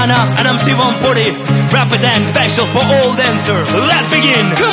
Rihanna and MC140 represent special for all dancers. Let's begin.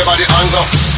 Everybody hands up.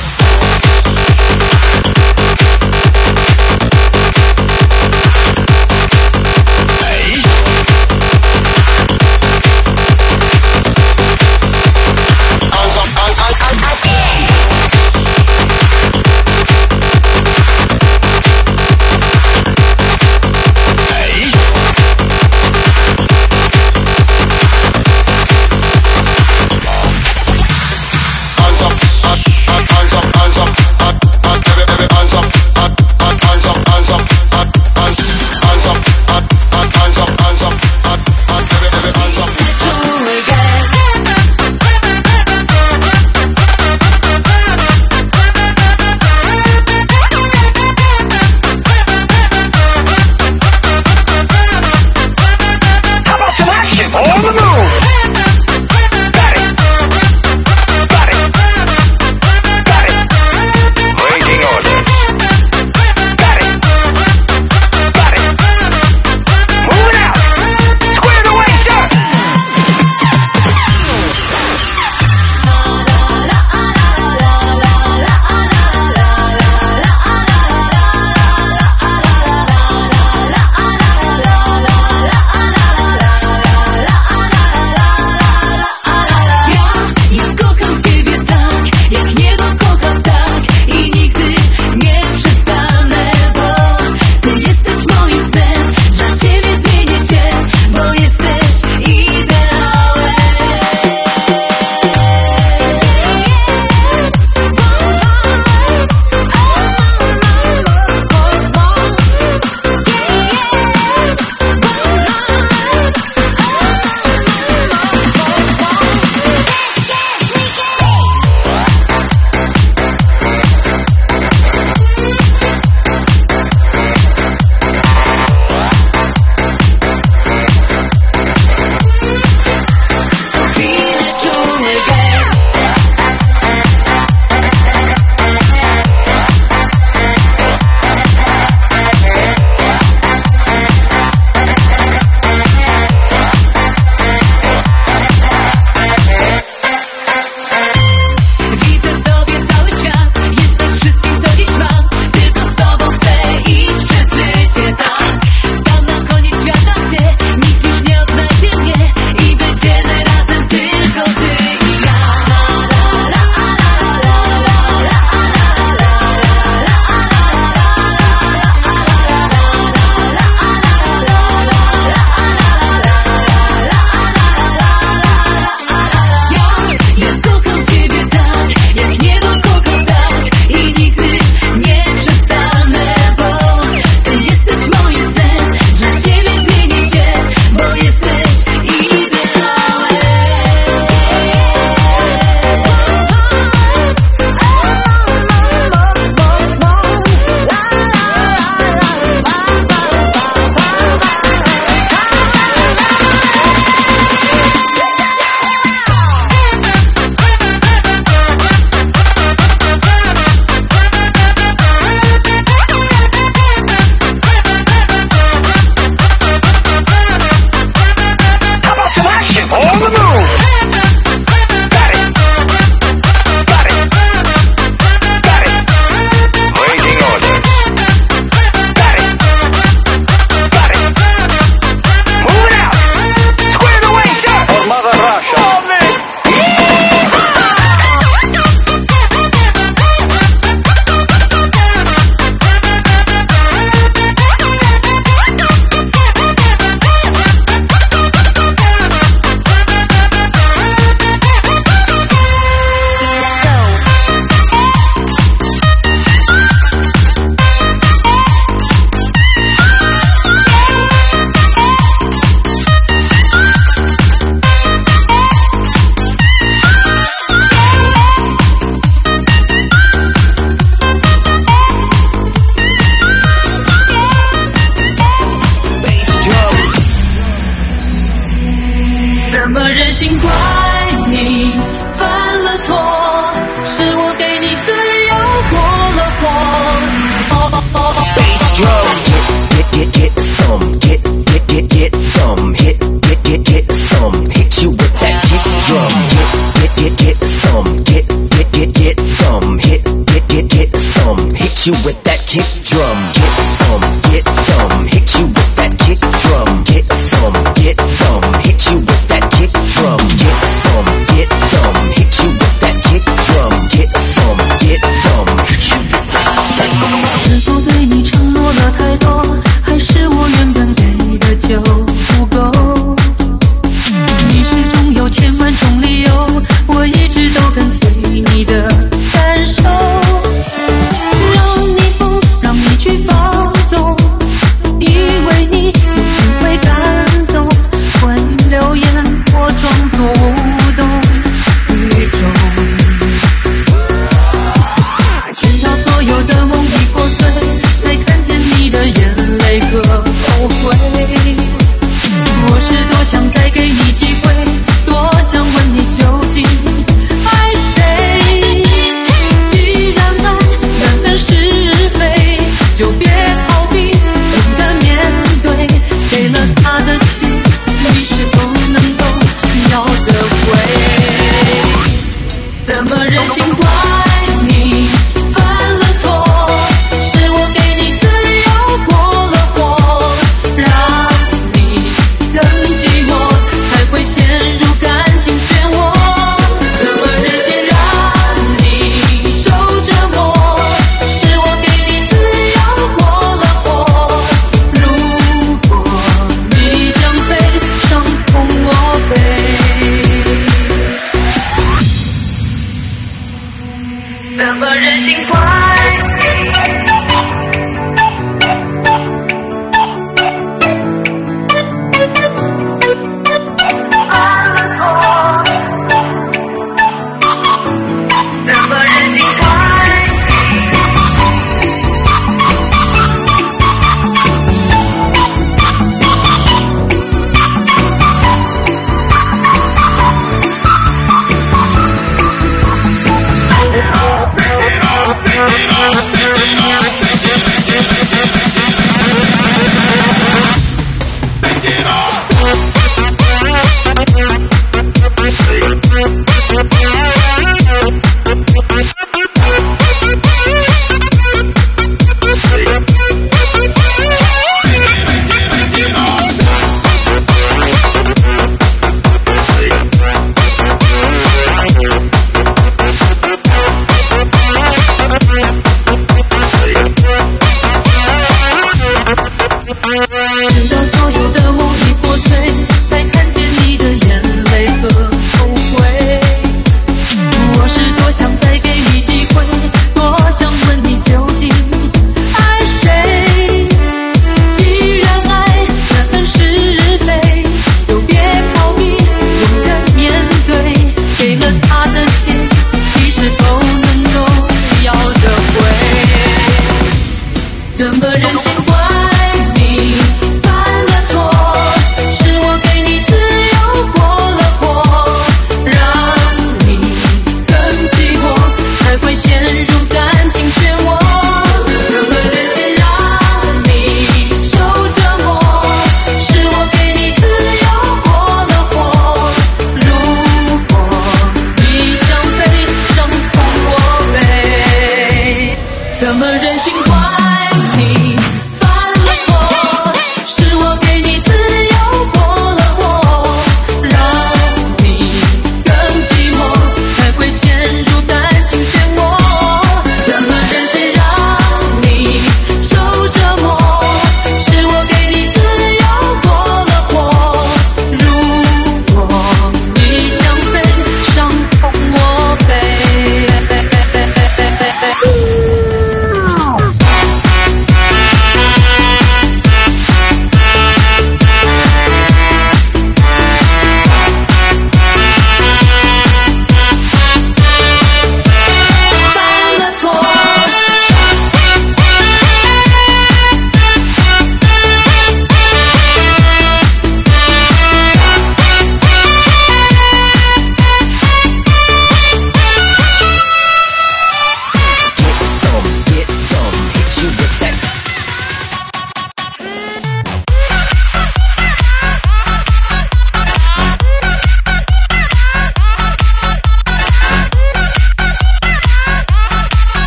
I'm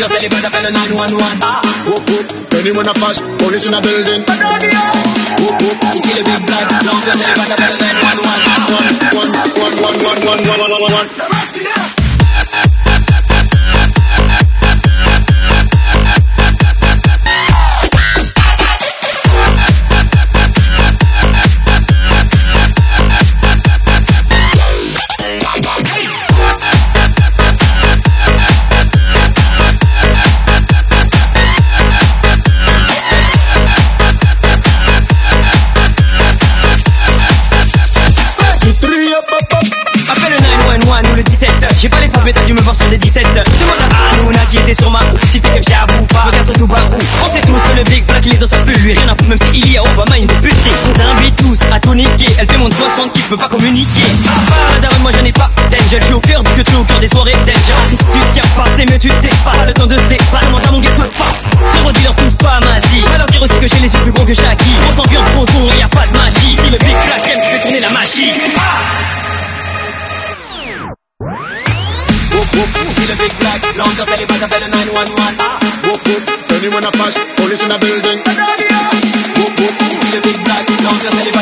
you say the brother fell 911. Ah. Whoop whoop, anyone to flash, police in a building. Whoop whoop, you see the big black, love you say the brother fell 911. One, one, one, one, one, one, one, one, one, one. Mais t'as dû me voir sur des 17 Demande à Hanouna qui était sur ma roue Si t'es que j'avoue pas. Regarde sur tout bas où? On sait tous que le big black il est dans sa bulle. Lui rien à foutre même si il y a Obama une débutée On t'invite tous à tout niquer Elle fait moins de 60 qui peut pas communiquer. Ah bah moi j'en ai pas Danger je suis au cœur du que tu au cœur des soirées Danger Si tu tiens pas c'est mieux tu t'effaces Le temps de se défaire Comment mon ghetto pas Zéro dealer touche pas à ma Va leur dire aussi que j'ai les yeux plus gros que Quand on vient trop tôt y a pas de magie. Si le big black aime tu fais tourner la machine Whoop whoop, see the big black elle est bonne, appelle le 911 ah. Whoop, whoop, anyone a flash, police in a building. Whoop whoop, see the big black elle est bonne,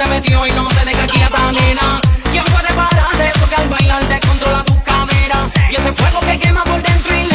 te metió y no te deja quieta, nena. ¿Quién puede parar eso que al bailar te controla tus caderas? Y ese fuego que quema por dentro y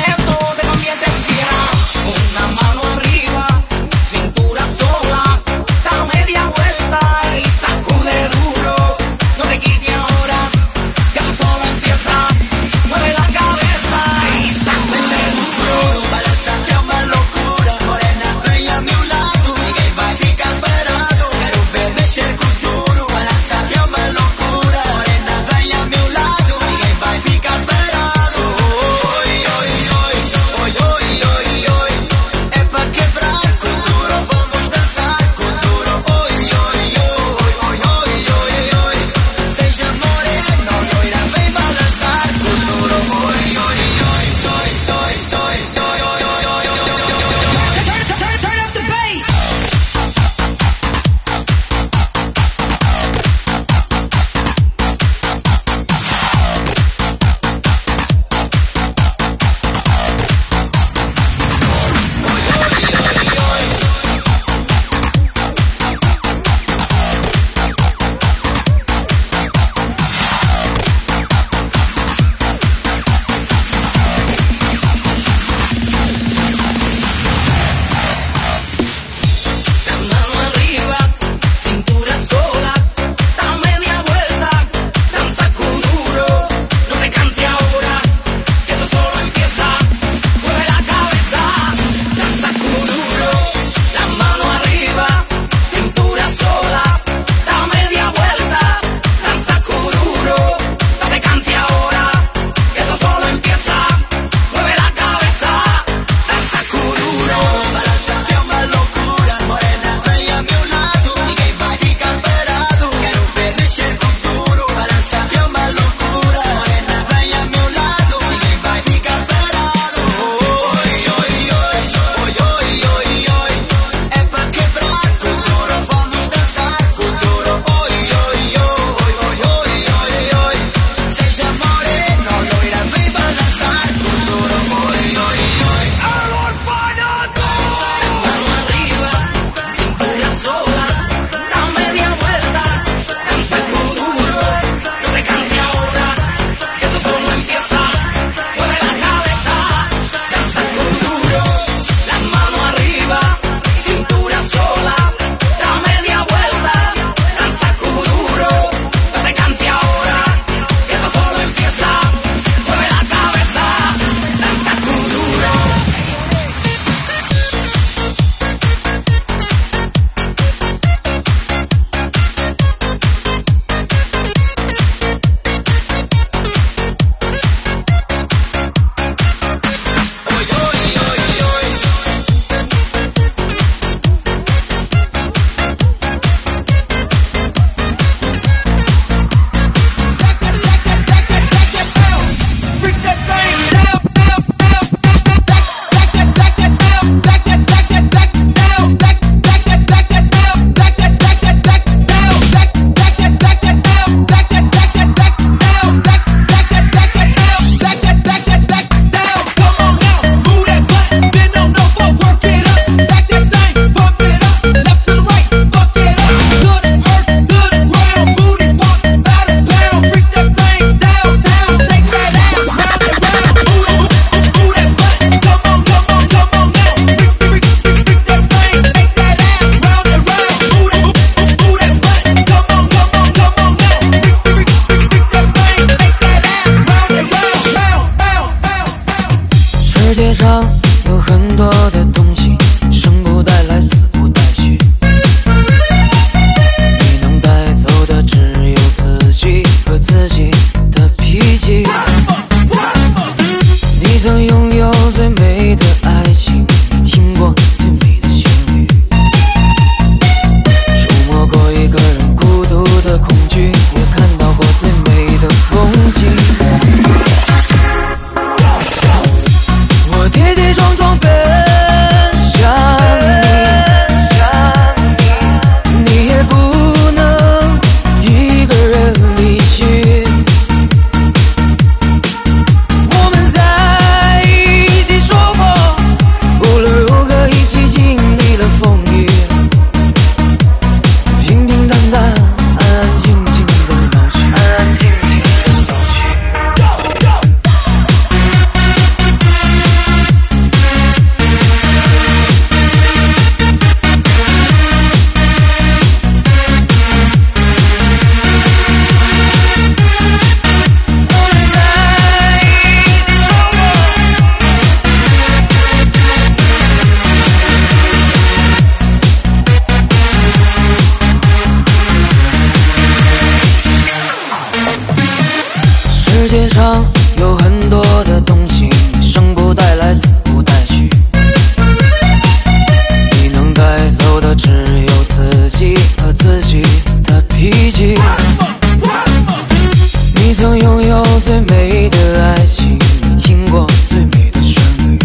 你曾拥有最美的爱情你听过最美的旋律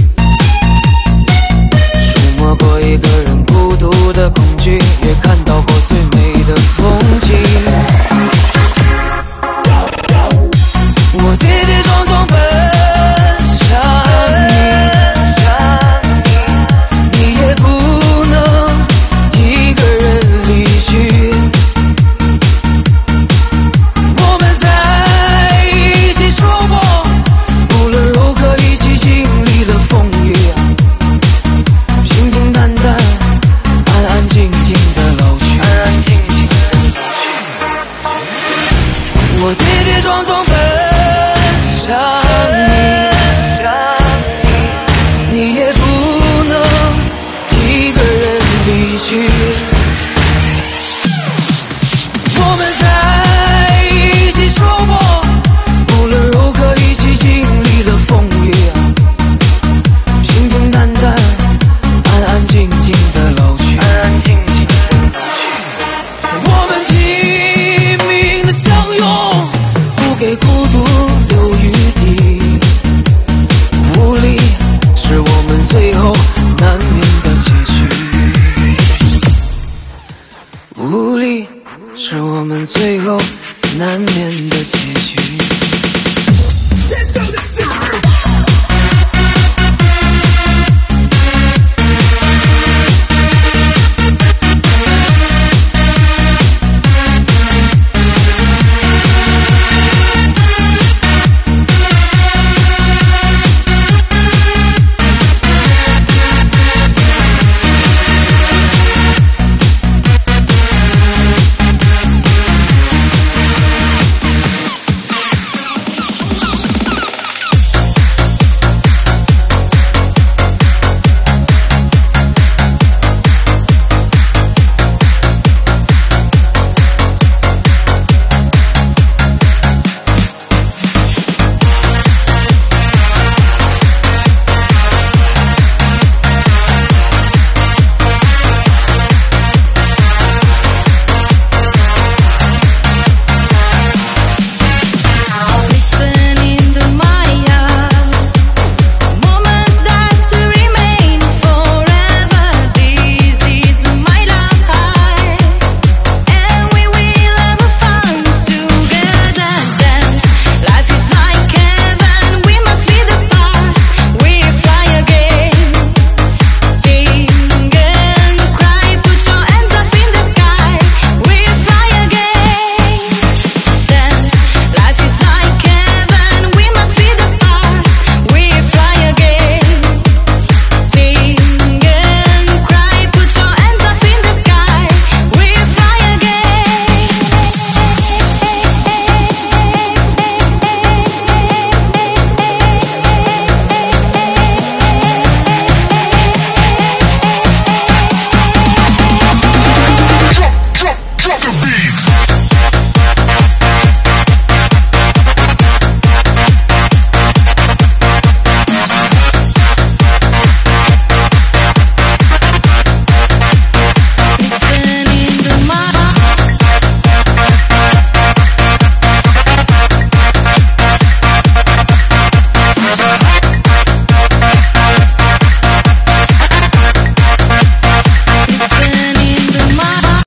触摸过一个人孤独的恐惧也看到过